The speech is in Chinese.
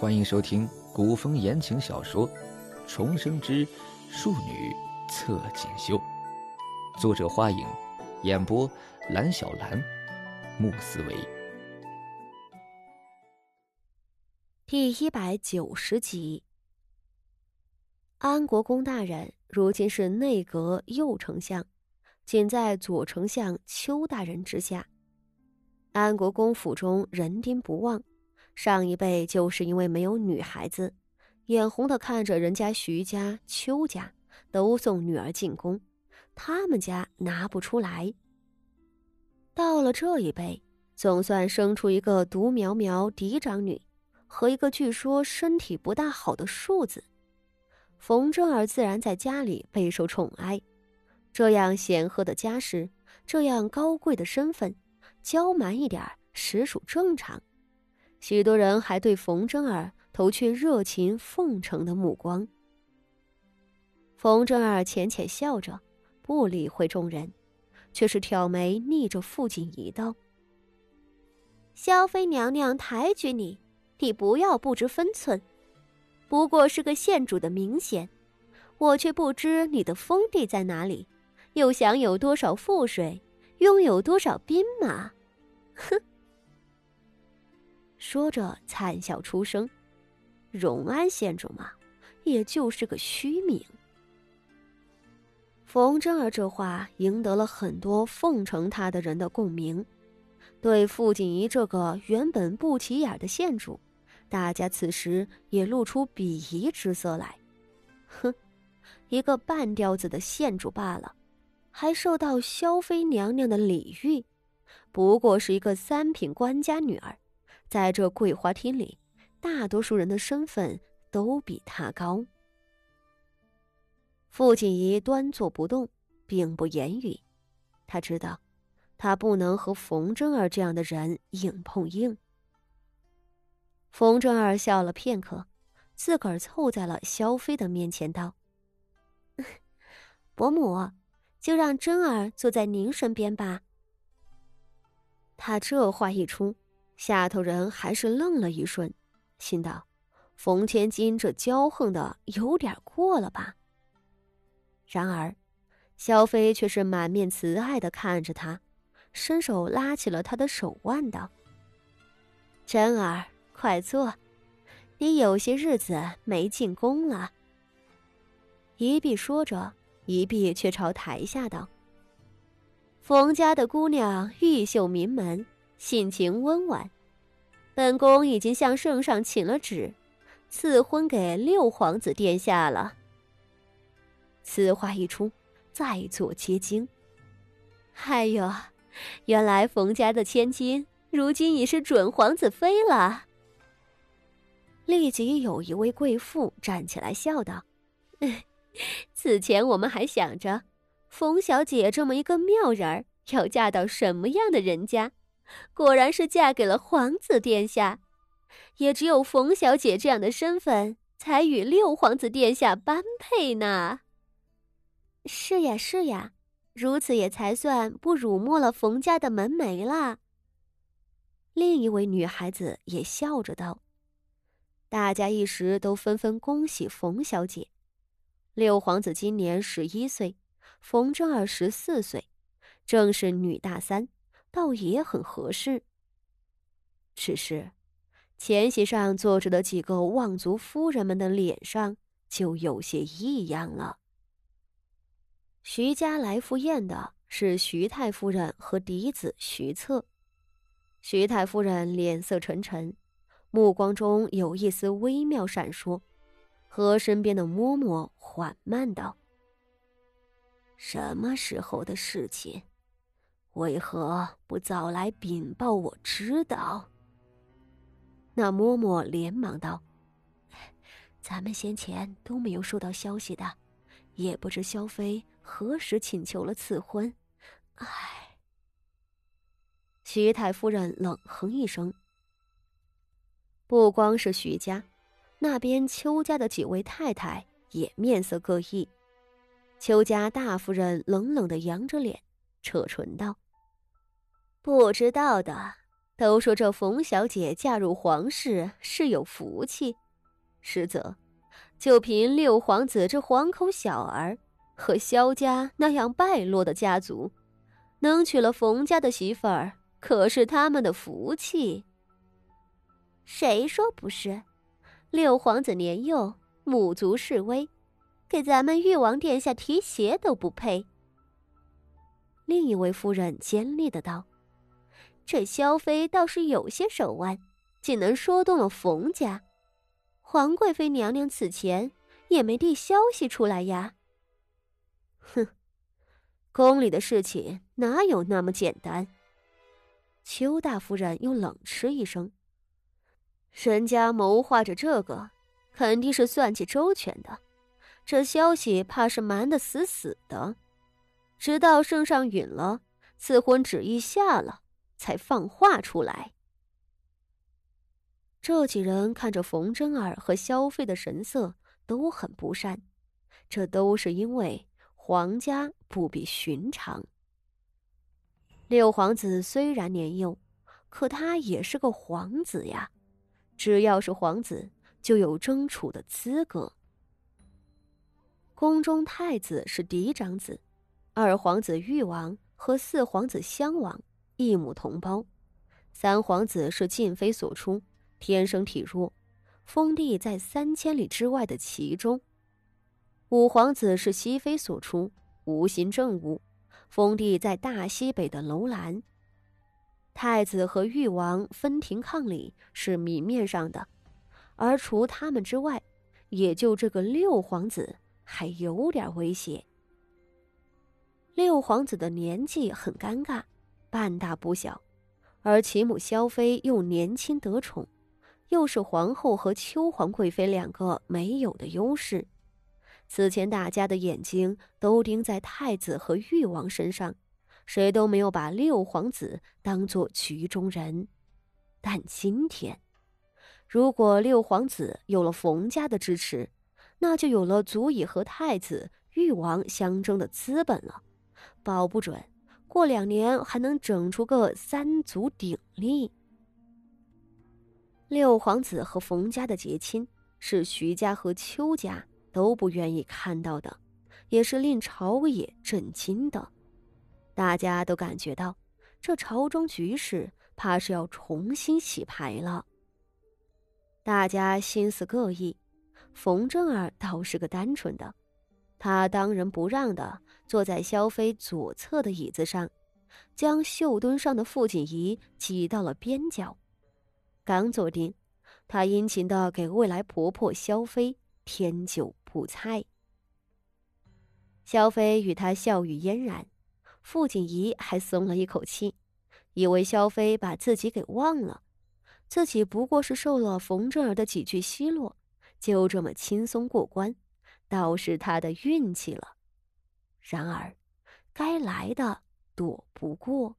欢迎收听古风言情小说《重生之庶女侧锦绣》，作者：花影，演播：蓝小兰、穆思维。第一百九十集，安国公大人如今是内阁右丞相，仅在左丞相邱大人之下。安国公府中人丁不旺。上一辈就是因为没有女孩子，眼红的看着人家徐家、邱家都送女儿进宫，他们家拿不出来。到了这一辈，总算生出一个独苗苗嫡长女和一个据说身体不大好的庶子，冯正儿自然在家里备受宠爱。这样显赫的家世，这样高贵的身份，娇蛮一点实属正常。许多人还对冯真儿投去热情奉承的目光。冯真儿浅浅笑着，不理会众人，却是挑眉逆着傅锦一道：“萧妃娘娘抬举你，你不要不知分寸。不过是个县主的名衔，我却不知你的封地在哪里，又享有多少赋税，拥有多少兵马。哼！”说着，惨笑出声。荣安县主嘛，也就是个虚名。冯真儿这话赢得了很多奉承他的人的共鸣。对傅锦仪这个原本不起眼的县主，大家此时也露出鄙夷之色来。哼，一个半吊子的县主罢了，还受到萧妃娘娘的礼遇，不过是一个三品官家女儿。在这桂花厅里，大多数人的身份都比他高。傅锦仪端坐不动，并不言语。他知道，他不能和冯真儿这样的人硬碰硬。冯真儿笑了片刻，自个儿凑在了萧飞的面前，道：“ 伯母，就让真儿坐在您身边吧。”他这话一出。下头人还是愣了一瞬，心道：“冯千金这骄横的有点过了吧？”然而，萧妃却是满面慈爱的看着他，伸手拉起了他的手腕，道：“真儿，快坐，你有些日子没进宫了。”一碧说着，一碧却朝台下道：“冯家的姑娘玉秀名门。”性情温婉，本宫已经向圣上请了旨，赐婚给六皇子殿下了。此话一出，在座皆惊。哎呦，原来冯家的千金如今已是准皇子妃了。立即有一位贵妇站起来笑道：“ 此前我们还想着，冯小姐这么一个妙人儿，要嫁到什么样的人家？”果然是嫁给了皇子殿下，也只有冯小姐这样的身份，才与六皇子殿下般配呢。是呀，是呀，如此也才算不辱没了冯家的门楣了。另一位女孩子也笑着道：“大家一时都纷纷恭喜冯小姐。六皇子今年十一岁，冯正儿十四岁，正是女大三。”倒也很合适。只是，前席上坐着的几个望族夫人们的脸上就有些异样了。徐家来赴宴的是徐太夫人和嫡子徐策。徐太夫人脸色沉沉，目光中有一丝微妙闪烁，和身边的嬷嬷缓慢道：“什么时候的事情？”为何不早来禀报我知道？那嬷嬷连忙道：“咱们先前都没有收到消息的，也不知萧妃何时请求了赐婚。”唉。徐太夫人冷哼一声。不光是徐家，那边邱家的几位太太也面色各异。邱家大夫人冷冷的扬着脸。扯唇道：“不知道的，都说这冯小姐嫁入皇室是有福气，实则就凭六皇子这黄口小儿和萧家那样败落的家族，能娶了冯家的媳妇儿，可是他们的福气。谁说不是？六皇子年幼，母族势微，给咱们誉王殿下提鞋都不配。另一位夫人尖利的道。这萧妃倒是有些手腕，竟能说动了冯家。皇贵妃娘娘此前也没递消息出来呀。哼，宫里的事情哪有那么简单？邱大夫人又冷嗤一声：“人家谋划着这个，肯定是算计周全的。这消息怕是瞒得死死的，直到圣上允了，赐婚旨意下了。”才放话出来。这几人看着冯真儿和萧妃的神色都很不善，这都是因为皇家不比寻常。六皇子虽然年幼，可他也是个皇子呀，只要是皇子，就有争储的资格。宫中太子是嫡长子，二皇子誉王和四皇子襄王。一母同胞，三皇子是晋妃所出，天生体弱，封地在三千里之外的其中；五皇子是熹妃所出，无心政务，封地在大西北的楼兰。太子和誉王分庭抗礼是明面上的，而除他们之外，也就这个六皇子还有点威胁。六皇子的年纪很尴尬。半大不小，而其母萧妃又年轻得宠，又是皇后和秋皇贵妃两个没有的优势。此前大家的眼睛都盯在太子和誉王身上，谁都没有把六皇子当做局中人。但今天，如果六皇子有了冯家的支持，那就有了足以和太子、誉王相争的资本了，保不准。过两年还能整出个三足鼎立。六皇子和冯家的结亲是徐家和邱家都不愿意看到的，也是令朝野震惊的。大家都感觉到，这朝中局势怕是要重新洗牌了。大家心思各异，冯正儿倒是个单纯的。他当仁不让的坐在萧妃左侧的椅子上，将绣墩上的傅锦仪挤到了边角。刚坐定，他殷勤的给未来婆婆萧妃添酒补菜。萧妃与他笑语嫣然，傅锦仪还松了一口气，以为萧妃把自己给忘了，自己不过是受了冯正儿的几句奚落，就这么轻松过关。倒是他的运气了，然而，该来的躲不过。